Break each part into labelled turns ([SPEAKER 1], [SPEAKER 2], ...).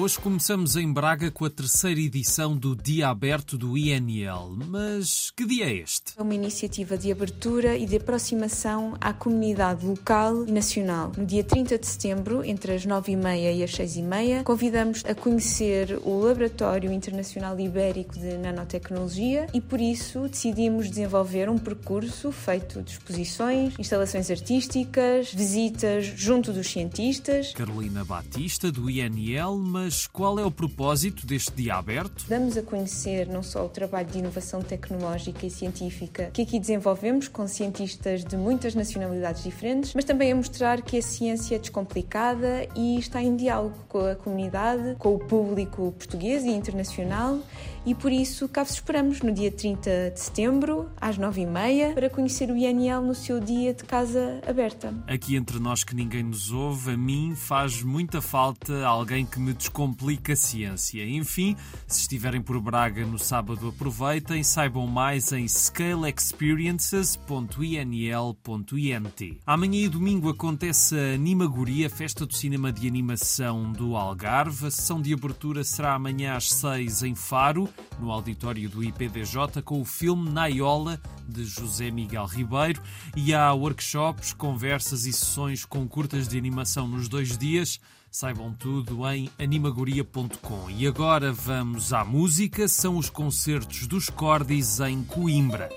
[SPEAKER 1] Hoje começamos em Braga com a terceira edição do Dia Aberto do INL. Mas que dia é este?
[SPEAKER 2] É uma iniciativa de abertura e de aproximação à comunidade local e nacional. No dia 30 de setembro, entre as 9h30 e as 6h30, convidamos a conhecer o Laboratório Internacional Ibérico de Nanotecnologia e, por isso, decidimos desenvolver um percurso feito de exposições, instalações artísticas, visitas junto dos cientistas.
[SPEAKER 1] Carolina Batista, do INL, mas qual é o propósito deste dia aberto?
[SPEAKER 2] Damos a conhecer não só o trabalho de inovação tecnológica e científica que aqui desenvolvemos com cientistas de muitas nacionalidades diferentes, mas também a mostrar que a ciência é descomplicada e está em diálogo com a comunidade, com o público português e internacional e por isso cá vos esperamos no dia 30 de setembro, às 9h30, para conhecer o INL no seu dia de casa aberta.
[SPEAKER 1] Aqui entre nós que ninguém nos ouve, a mim faz muita falta alguém que me descomplica a ciência. Enfim, se estiverem por Braga no sábado, aproveitem, saibam mais em scaleexperiences.inl.int. Amanhã e domingo acontece a Animagoria, festa do cinema de animação do Algarve. A sessão de abertura será amanhã às 6 em Faro no auditório do IPDJ, com o filme Naiola, de José Miguel Ribeiro, e há workshops, conversas e sessões com curtas de animação nos dois dias. Saibam tudo em animagoria.com. E agora vamos à música, são os concertos dos Cordis em Coimbra.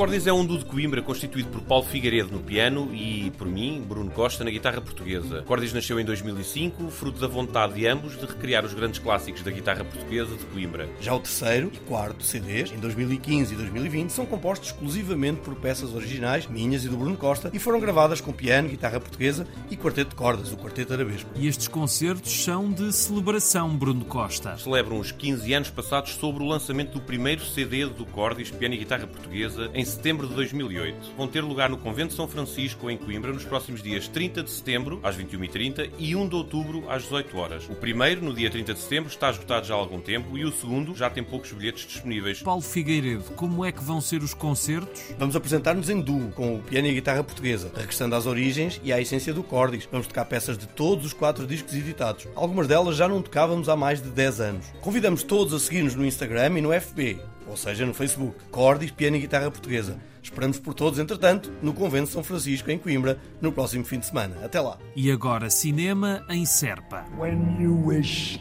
[SPEAKER 3] Cordis é um duo de Coimbra constituído por Paulo Figueiredo no piano e, por mim, Bruno Costa na guitarra portuguesa. Cordis nasceu em 2005, fruto da vontade de ambos de recriar os grandes clássicos da guitarra portuguesa de Coimbra.
[SPEAKER 4] Já o terceiro e quarto CDs, em 2015 e 2020, são compostos exclusivamente por peças originais, minhas e do Bruno Costa, e foram gravadas com piano, guitarra portuguesa e quarteto de cordas, o quarteto arabesco.
[SPEAKER 1] E estes concertos são de celebração, Bruno Costa.
[SPEAKER 3] Celebram os 15 anos passados sobre o lançamento do primeiro CD do Cordis, piano e guitarra portuguesa, em setembro de 2008. Vão ter lugar no Convento de São Francisco, em Coimbra, nos próximos dias 30 de setembro, às 21h30, e 1 de outubro, às 18 horas. O primeiro, no dia 30 de setembro, está esgotado já há algum tempo, e o segundo já tem poucos bilhetes disponíveis.
[SPEAKER 1] Paulo Figueiredo, como é que vão ser os concertos?
[SPEAKER 4] Vamos apresentar-nos em duo, com o piano e a guitarra portuguesa, regressando às origens e à essência do Cordis. Vamos tocar peças de todos os quatro discos editados. Algumas delas já não tocávamos há mais de 10 anos. Convidamos todos a seguir-nos no Instagram e no FB ou seja, no Facebook. Cordis, piano e guitarra portuguesa. Esperamos por todos, entretanto, no Convento de São Francisco, em Coimbra, no próximo fim de semana. Até lá.
[SPEAKER 1] E agora, cinema em Serpa.
[SPEAKER 5] When you wish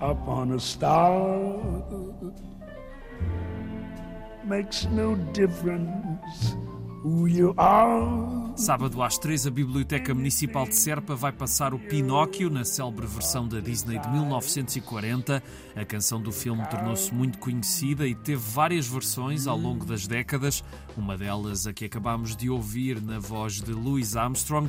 [SPEAKER 5] upon a star makes no difference.
[SPEAKER 1] Sábado às três, a Biblioteca Municipal de Serpa vai passar o Pinóquio na célebre versão da Disney de 1940. A canção do filme tornou-se muito conhecida e teve várias versões ao longo das décadas. Uma delas, a que acabámos de ouvir na voz de Louis Armstrong.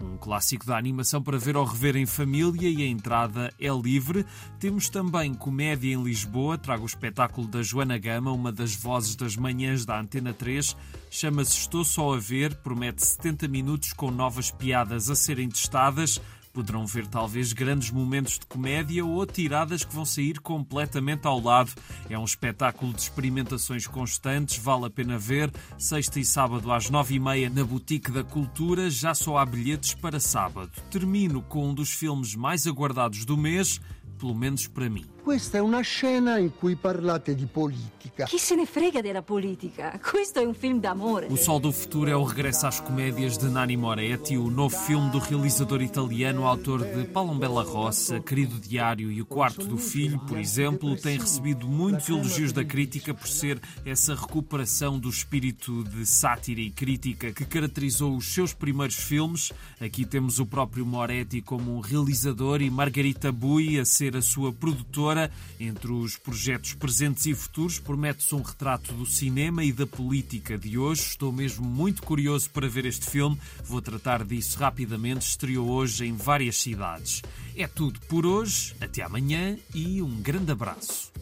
[SPEAKER 1] Um clássico da animação para ver ou rever em família e a entrada é livre. Temos também comédia em Lisboa, trago o espetáculo da Joana Gama, uma das vozes das manhãs da Antena 3. Chama-se Estou Só a Ver, promete 70 minutos com novas piadas a serem testadas. Poderão ver talvez grandes momentos de comédia ou tiradas que vão sair completamente ao lado. É um espetáculo de experimentações constantes, vale a pena ver. Sexta e sábado às nove e meia na Boutique da Cultura, já só há bilhetes para sábado. Termino com um dos filmes mais aguardados do mês, pelo menos para mim.
[SPEAKER 6] Questa è una scena in cui parlate di politica.
[SPEAKER 7] Chi se ne frega della politica? Questo è un film d'amore.
[SPEAKER 1] O Sol do Futuro é o regresso às comédias de Nani Moretti, o novo filme do realizador italiano, autor de Palombella Rossa, Querido Diário e O Quarto do Filho, por exemplo, tem recebido muitos elogios da crítica por ser essa recuperação do espírito de sátira e crítica que caracterizou os seus primeiros filmes. Aqui temos o próprio Moretti como um realizador e Margarita Bui a ser a sua produtora entre os projetos presentes e futuros, promete-se um retrato do cinema e da política de hoje. Estou mesmo muito curioso para ver este filme. Vou tratar disso rapidamente. Estreou hoje em várias cidades. É tudo por hoje. Até amanhã e um grande abraço.